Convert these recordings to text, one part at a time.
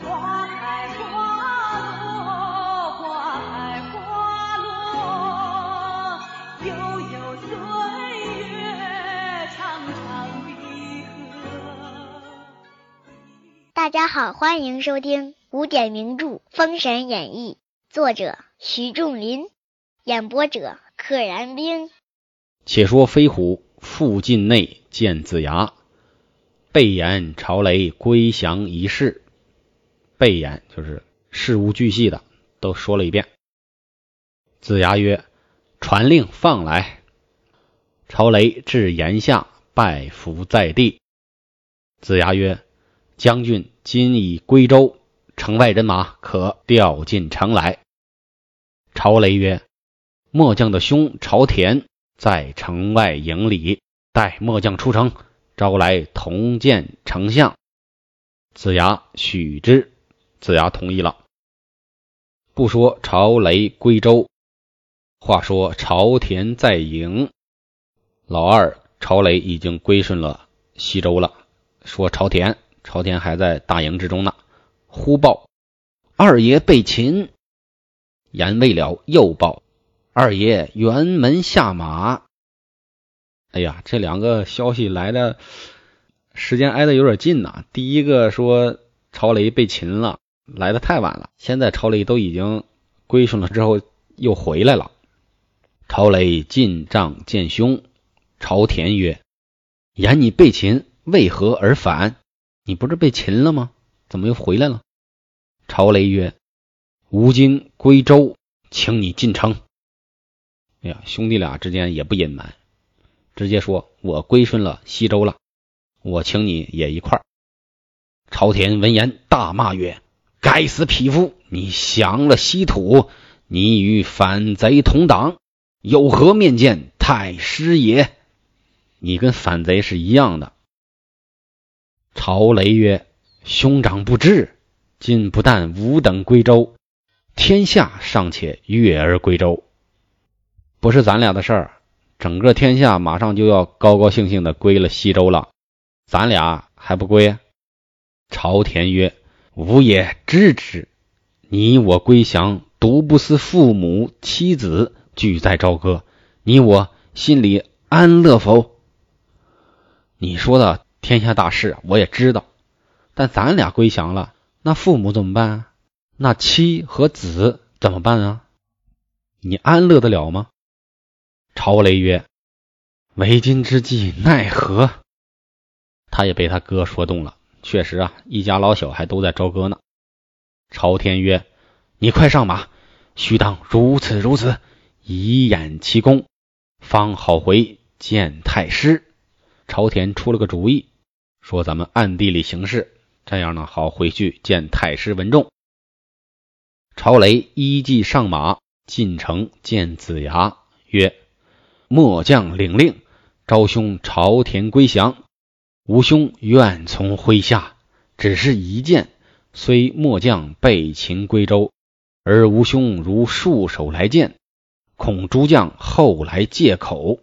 花开花落，花开花落，悠悠岁月大家好，欢迎收听古典名著《封神演义》，作者徐仲林，演播者可燃冰。且说飞虎附近内见子牙，备言朝雷归降一事。备言就是事无巨细的都说了一遍。子牙曰：“传令放来。”朝雷至檐下，拜伏在地。子牙曰：“将军今已归州，城外人马可调进城来。”朝雷曰：“末将的兄朝田。”在城外营里，待末将出城，招来同见丞相。子牙许之，子牙同意了。不说朝雷归州，话说朝田在营，老二朝雷已经归顺了西周了。说朝田，朝田还在大营之中呢。忽报二爷被擒，言未了，又报。二爷辕门下马。哎呀，这两个消息来的时间挨得有点近呐。第一个说朝雷被擒了，来的太晚了。现在朝雷都已经归顺了，之后又回来了。朝雷进帐见兄，朝田曰：“言你被擒，为何而返？你不是被擒了吗？怎么又回来了？”朝雷曰：“吾今归州，请你进城。”哎呀，兄弟俩之间也不隐瞒，直接说：“我归顺了西周了，我请你也一块儿。”朝田闻言大骂曰：“该死匹夫！你降了西土，你与反贼同党，有何面见太师爷？你跟反贼是一样的。”朝雷曰：“兄长不知，今不但吾等归州，天下尚且悦而归州。”不是咱俩的事儿，整个天下马上就要高高兴兴的归了西周了，咱俩还不归？朝田曰：“吾也知之，你我归降，独不思父母妻子俱在朝歌，你我心里安乐否？”你说的天下大事我也知道，但咱俩归降了，那父母怎么办？那妻和子怎么办啊？你安乐得了吗？朝雷曰：“为今之计奈何？”他也被他哥说动了。确实啊，一家老小还都在朝歌呢。朝天曰：“你快上马，须当如此如此，以演其功，方好回见太师。”朝田出了个主意，说：“咱们暗地里行事，这样呢好回去见太师文仲。”朝雷依计上马进城见子牙，曰：末将领令，昭兄朝田归降，吾兄愿从麾下。只是一箭，虽末将被擒归州，而吾兄如束手来见，恐诸将后来借口。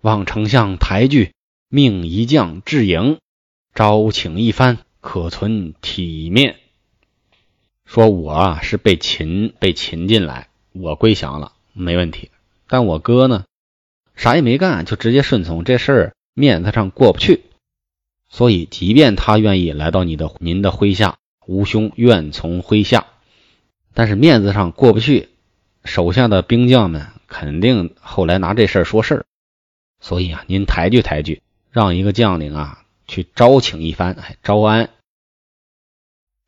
望丞相抬举，命一将至营，招请一番，可存体面。说我啊是被擒，被擒进来，我归降了，没问题。但我哥呢？啥也没干，就直接顺从，这事儿面子上过不去。所以，即便他愿意来到你的您的麾下，吾兄愿从麾下，但是面子上过不去，手下的兵将们肯定后来拿这事儿说事儿。所以啊，您抬举抬举，让一个将领啊去招请一番，哎，招安。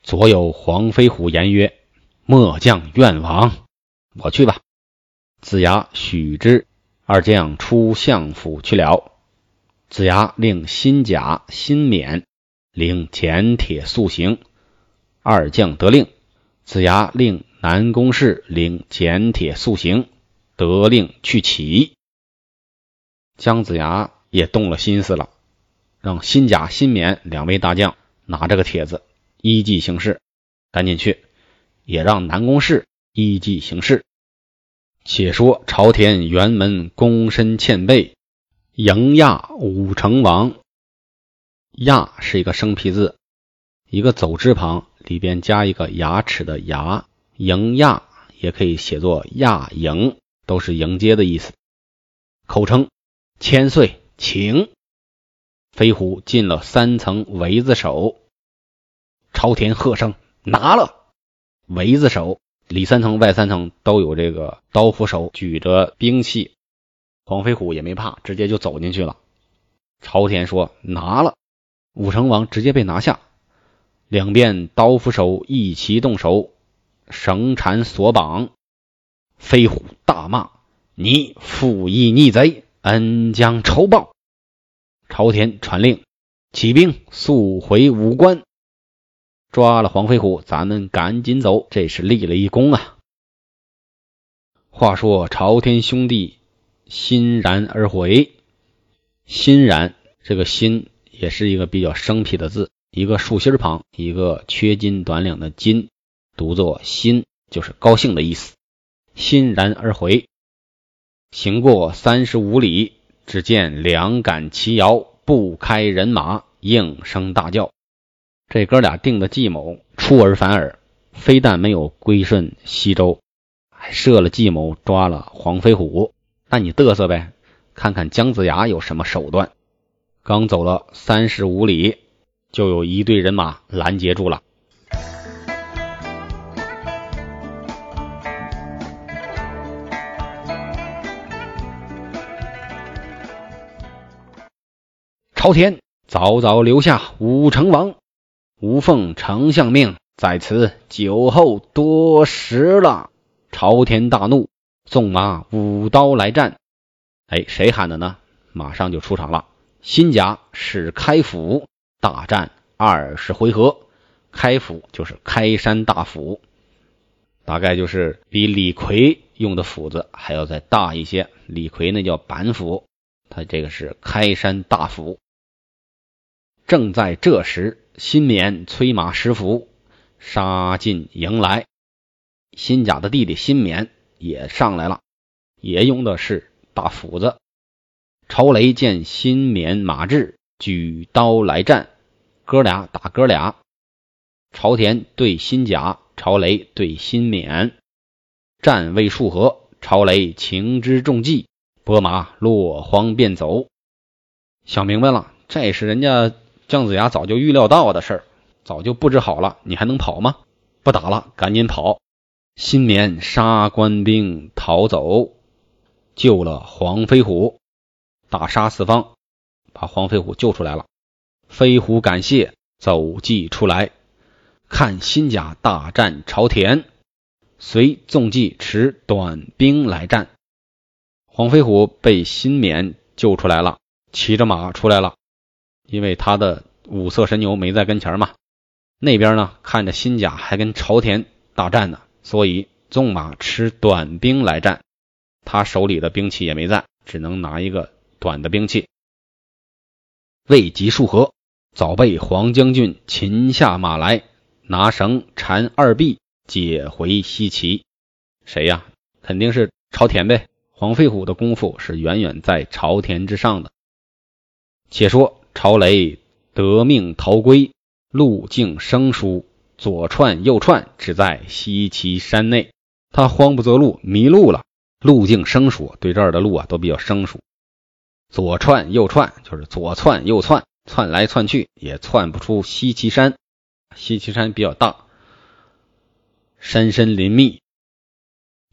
左有黄飞虎言曰：“末将愿往，我去吧。”子牙许之。二将出相府去了。子牙令新甲、新冕领简铁速行。二将得令。子牙令南宫氏领简铁速行，得令去起。姜子牙也动了心思了，让新甲、新冕两位大将拿这个帖子依计行事，赶紧去，也让南宫氏依计行事。且说朝田辕门躬身欠背，迎亚武成王。亚是一个生僻字，一个走之旁，里边加一个牙齿的牙，迎亚也可以写作亚迎，都是迎接的意思。口称千岁，请。飞虎进了三层围子手，朝田喝声拿了围子手，里三层外三层都有这个刀斧手举着兵器。黄飞虎也没怕，直接就走进去了。朝田说拿了，武成王直接被拿下。两边刀斧手一齐动手，绳缠索绑。飞虎大骂：“你负义逆贼，恩将仇报！”朝田传令，起兵速回武关，抓了黄飞虎，咱们赶紧走，这是立了一功啊。话说朝天兄弟欣然而回，欣然这个欣也是一个比较生僻的字。一个竖心旁，一个缺斤短两的斤，读作欣，就是高兴的意思。欣然而回，行过三十五里，只见两杆齐摇，不开人马，应声大叫。这哥俩定的计谋出尔反尔，非但没有归顺西周，还设了计谋抓了黄飞虎。那你嘚瑟呗，看看姜子牙有什么手段。刚走了三十五里。就有一队人马拦截住了。朝天早早留下武成王，吾奉丞相命，在此酒后多时了。朝天大怒，纵马舞刀来战。哎，谁喊的呢？马上就出场了。新甲是开府。大战二十回合，开府就是开山大斧，大概就是比李逵用的斧子还要再大一些。李逵那叫板斧，他这个是开山大斧。正在这时，新冕催马石斧杀进营来，新甲的弟弟新冕也上来了，也用的是大斧子。朝雷见新冕马至。举刀来战，哥俩打哥俩。朝田对新甲，朝雷对新冕，战未数合，朝雷情之中计，拨马落荒便走。想明白了，这是人家姜子牙早就预料到的事儿，早就布置好了。你还能跑吗？不打了，赶紧跑！新冕杀官兵逃走，救了黄飞虎，大杀四方。把黄飞虎救出来了，飞虎感谢，走骑出来，看新甲大战朝田，随纵骑持短兵来战。黄飞虎被新冕救出来了，骑着马出来了，因为他的五色神牛没在跟前嘛。那边呢，看着新甲还跟朝田大战呢，所以纵马持短兵来战。他手里的兵器也没在，只能拿一个短的兵器。未及数合，早被黄将军擒下马来，拿绳缠二臂，解回西岐。谁呀？肯定是朝田呗。黄飞虎的功夫是远远在朝田之上的。且说朝雷得命逃归，路径生疏，左窜右窜，只在西岐山内。他慌不择路，迷路了。路径生疏，对这儿的路啊都比较生疏。左窜右窜，就是左窜右窜，窜来窜去也窜不出西岐山。西岐山比较大，山深林密。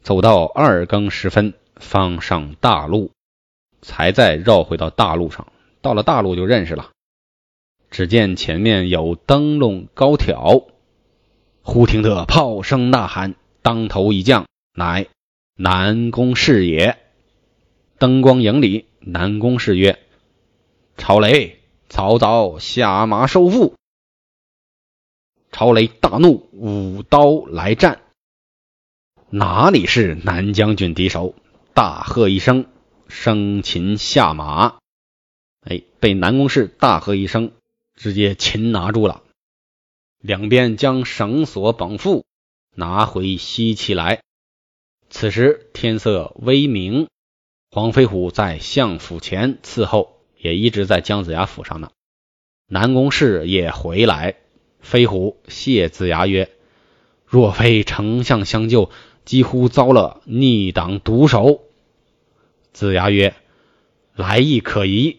走到二更时分，方上大路，才再绕回到大路上。到了大路就认识了。只见前面有灯笼高挑，忽听得炮声呐喊，当头一将，乃南宫氏也。灯光影里。南宫氏曰：“朝雷，早早下马收腹。”朝雷大怒，舞刀来战。哪里是南将军敌手？大喝一声，生擒下马。哎，被南宫氏大喝一声，直接擒拿住了。两边将绳索绑缚，拿回西岐来。此时天色微明。黄飞虎在相府前伺候，也一直在姜子牙府上呢。南宫氏也回来，飞虎谢子牙曰：“若非丞相相救，几乎遭了逆党毒手。”子牙曰：“来意可疑，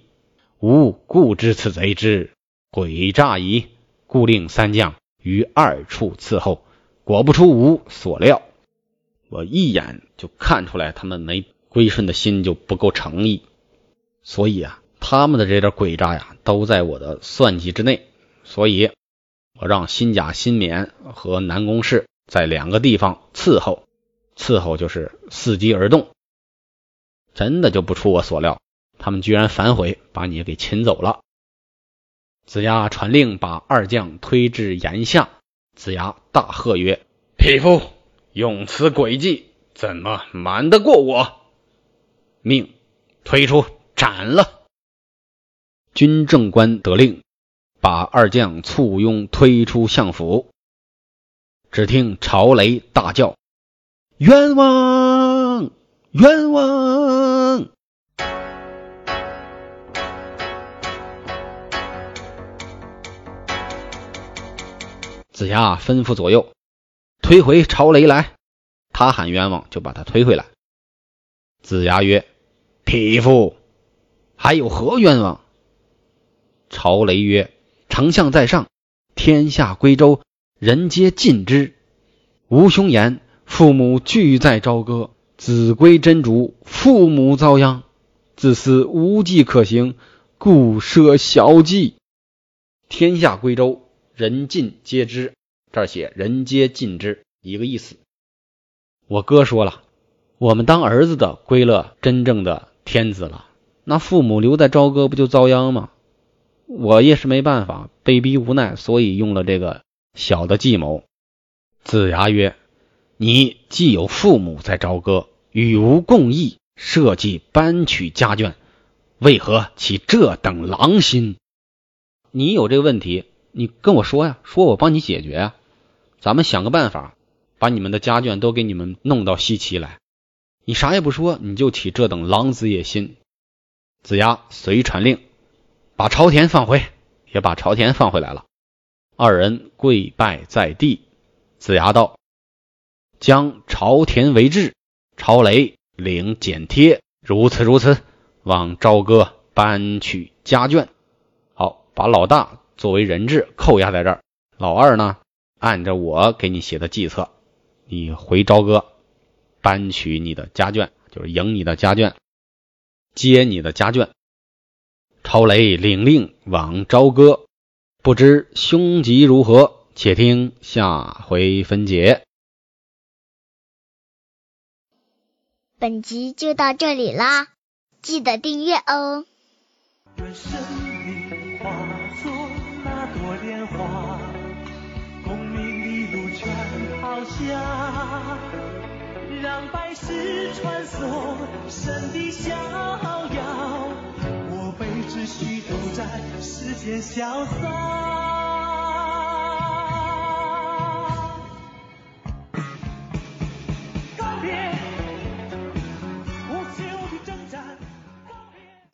吾故知此贼之诡诈矣，故令三将于二处伺候。果不出吾所料，我一眼就看出来他们没归顺的心就不够诚意，所以啊，他们的这点诡诈呀，都在我的算计之内。所以，我让新甲、新冕和南宫氏在两个地方伺候，伺候就是伺机而动。真的就不出我所料，他们居然反悔，把你给擒走了。子牙传令，把二将推至檐下。子牙大喝曰：“匹夫，用此诡计，怎么瞒得过我？”命推出斩了。军政官得令，把二将簇拥推出相府。只听朝雷大叫：“冤枉！冤枉！”子牙吩咐左右推回朝雷来，他喊冤枉，就把他推回来。子牙曰：“匹夫，还有何冤枉？”朝雷曰：“丞相在上，天下归周，人皆尽之。吾兄言，父母俱在朝歌，子归真主，父母遭殃。自私无计可行，故设小计。天下归周。”人尽皆知，这儿写人皆尽知，一个意思。我哥说了，我们当儿子的归了真正的天子了，那父母留在朝歌不就遭殃吗？我也是没办法，被逼无奈，所以用了这个小的计谋。子牙曰：“你既有父母在朝歌，与吾共议，设计搬取家眷，为何起这等狼心？你有这个问题。”你跟我说呀，说我帮你解决呀，咱们想个办法，把你们的家眷都给你们弄到西岐来。你啥也不说，你就起这等狼子野心。子牙随传令，把朝田放回，也把朝田放回来了。二人跪拜在地。子牙道：“将朝田为质，朝雷领剪贴，如此如此，往朝歌搬取家眷。好，把老大。”作为人质扣押在这儿，老二呢，按照我给你写的计策，你回朝歌搬取你的家眷，就是迎你的家眷，接你的家眷。朝雷领令往朝歌，不知凶吉如何，且听下回分解。本集就到这里啦，记得订阅哦。让百世穿梭，神的逍遥，我辈只需都在世间潇洒。